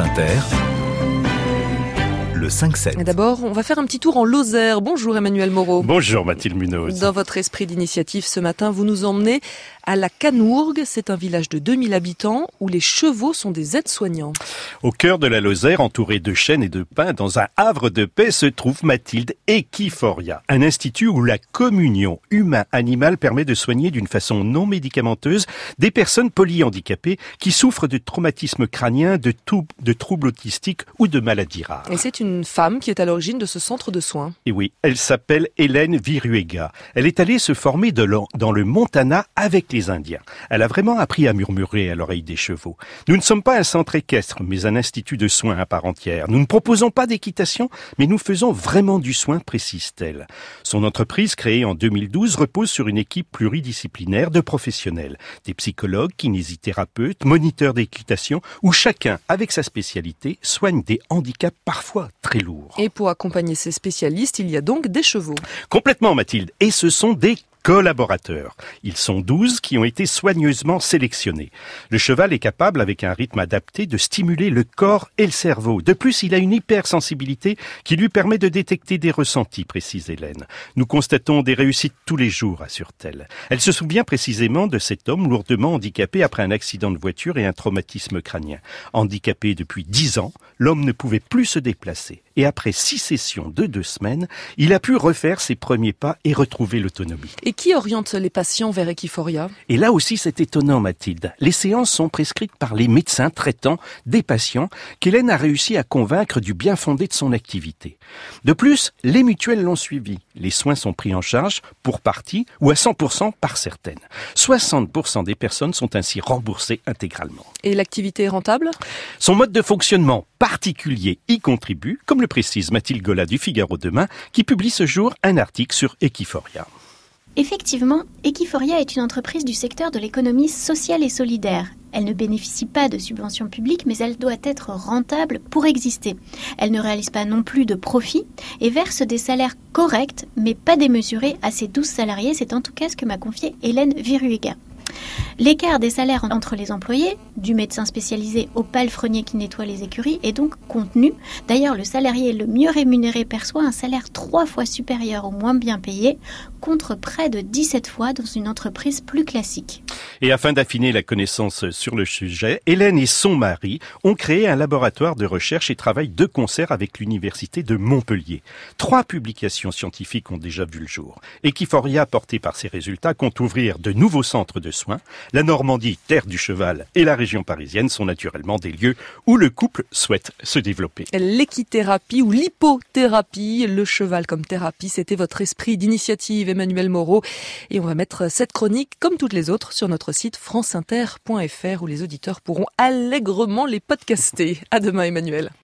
Inter, le 5-7. D'abord, on va faire un petit tour en Lozère. Bonjour Emmanuel Moreau. Bonjour Mathilde Munoz. Dans votre esprit d'initiative ce matin, vous nous emmenez à la Canourgue. C'est un village de 2000 habitants où les chevaux sont des aides-soignants. Au cœur de la Lozère, entouré de chênes et de pins, dans un havre de paix, se trouve Mathilde Equiforia, un institut où la communion humain-animal permet de soigner d'une façon non médicamenteuse des personnes polyhandicapées qui souffrent de traumatismes crâniens, de, de troubles autistiques ou de maladies rares. Et c'est une femme qui est à l'origine de ce centre de soins. Et oui, elle s'appelle Hélène Viruega. Elle est allée se former dans le Montana avec les Indiens. Elle a vraiment appris à murmurer à l'oreille des chevaux. Nous ne sommes pas un centre équestre, mais un institut de soins à part entière. Nous ne proposons pas d'équitation, mais nous faisons vraiment du soin, précise-t-elle. Son entreprise, créée en 2012, repose sur une équipe pluridisciplinaire de professionnels. Des psychologues, kinésithérapeutes, moniteurs d'équitation, où chacun, avec sa spécialité, soigne des handicaps parfois très. Et pour accompagner ces spécialistes, il y a donc des chevaux. Complètement, Mathilde. Et ce sont des collaborateurs. Ils sont douze qui ont été soigneusement sélectionnés. Le cheval est capable, avec un rythme adapté, de stimuler le corps et le cerveau. De plus, il a une hypersensibilité qui lui permet de détecter des ressentis, précise Hélène. Nous constatons des réussites tous les jours, assure-t-elle. Elle se souvient précisément de cet homme lourdement handicapé après un accident de voiture et un traumatisme crânien. Handicapé depuis dix ans, l'homme ne pouvait plus se déplacer. Et après six sessions de deux semaines, il a pu refaire ses premiers pas et retrouver l'autonomie qui oriente les patients vers Equiforia Et là aussi, c'est étonnant, Mathilde. Les séances sont prescrites par les médecins traitant des patients qu'Hélène a réussi à convaincre du bien fondé de son activité. De plus, les mutuelles l'ont suivi. Les soins sont pris en charge pour partie ou à 100% par certaines. 60% des personnes sont ainsi remboursées intégralement. Et l'activité est rentable? Son mode de fonctionnement particulier y contribue, comme le précise Mathilde Gola du Figaro Demain, qui publie ce jour un article sur Equiforia. Effectivement, Equiforia est une entreprise du secteur de l'économie sociale et solidaire. Elle ne bénéficie pas de subventions publiques, mais elle doit être rentable pour exister. Elle ne réalise pas non plus de profit et verse des salaires corrects, mais pas démesurés à ses 12 salariés. C'est en tout cas ce que m'a confié Hélène Viruega. L'écart des salaires entre les employés, du médecin spécialisé au palefrenier qui nettoie les écuries, est donc contenu. D'ailleurs, le salarié le mieux rémunéré perçoit un salaire trois fois supérieur au moins bien payé, contre près de 17 fois dans une entreprise plus classique. Et afin d'affiner la connaissance sur le sujet, Hélène et son mari ont créé un laboratoire de recherche et travaillent de concert avec l'université de Montpellier. Trois publications scientifiques ont déjà vu le jour. Equiforia, porté par ces résultats, compte ouvrir de nouveaux centres de La Normandie, terre du cheval, et la région parisienne sont naturellement des lieux où le couple souhaite se développer. L'équithérapie ou l'hypothérapie, le cheval comme thérapie, c'était votre esprit d'initiative, Emmanuel Moreau. Et on va mettre cette chronique, comme toutes les autres, sur notre site franceinter.fr où les auditeurs pourront allègrement les podcaster. À demain, Emmanuel.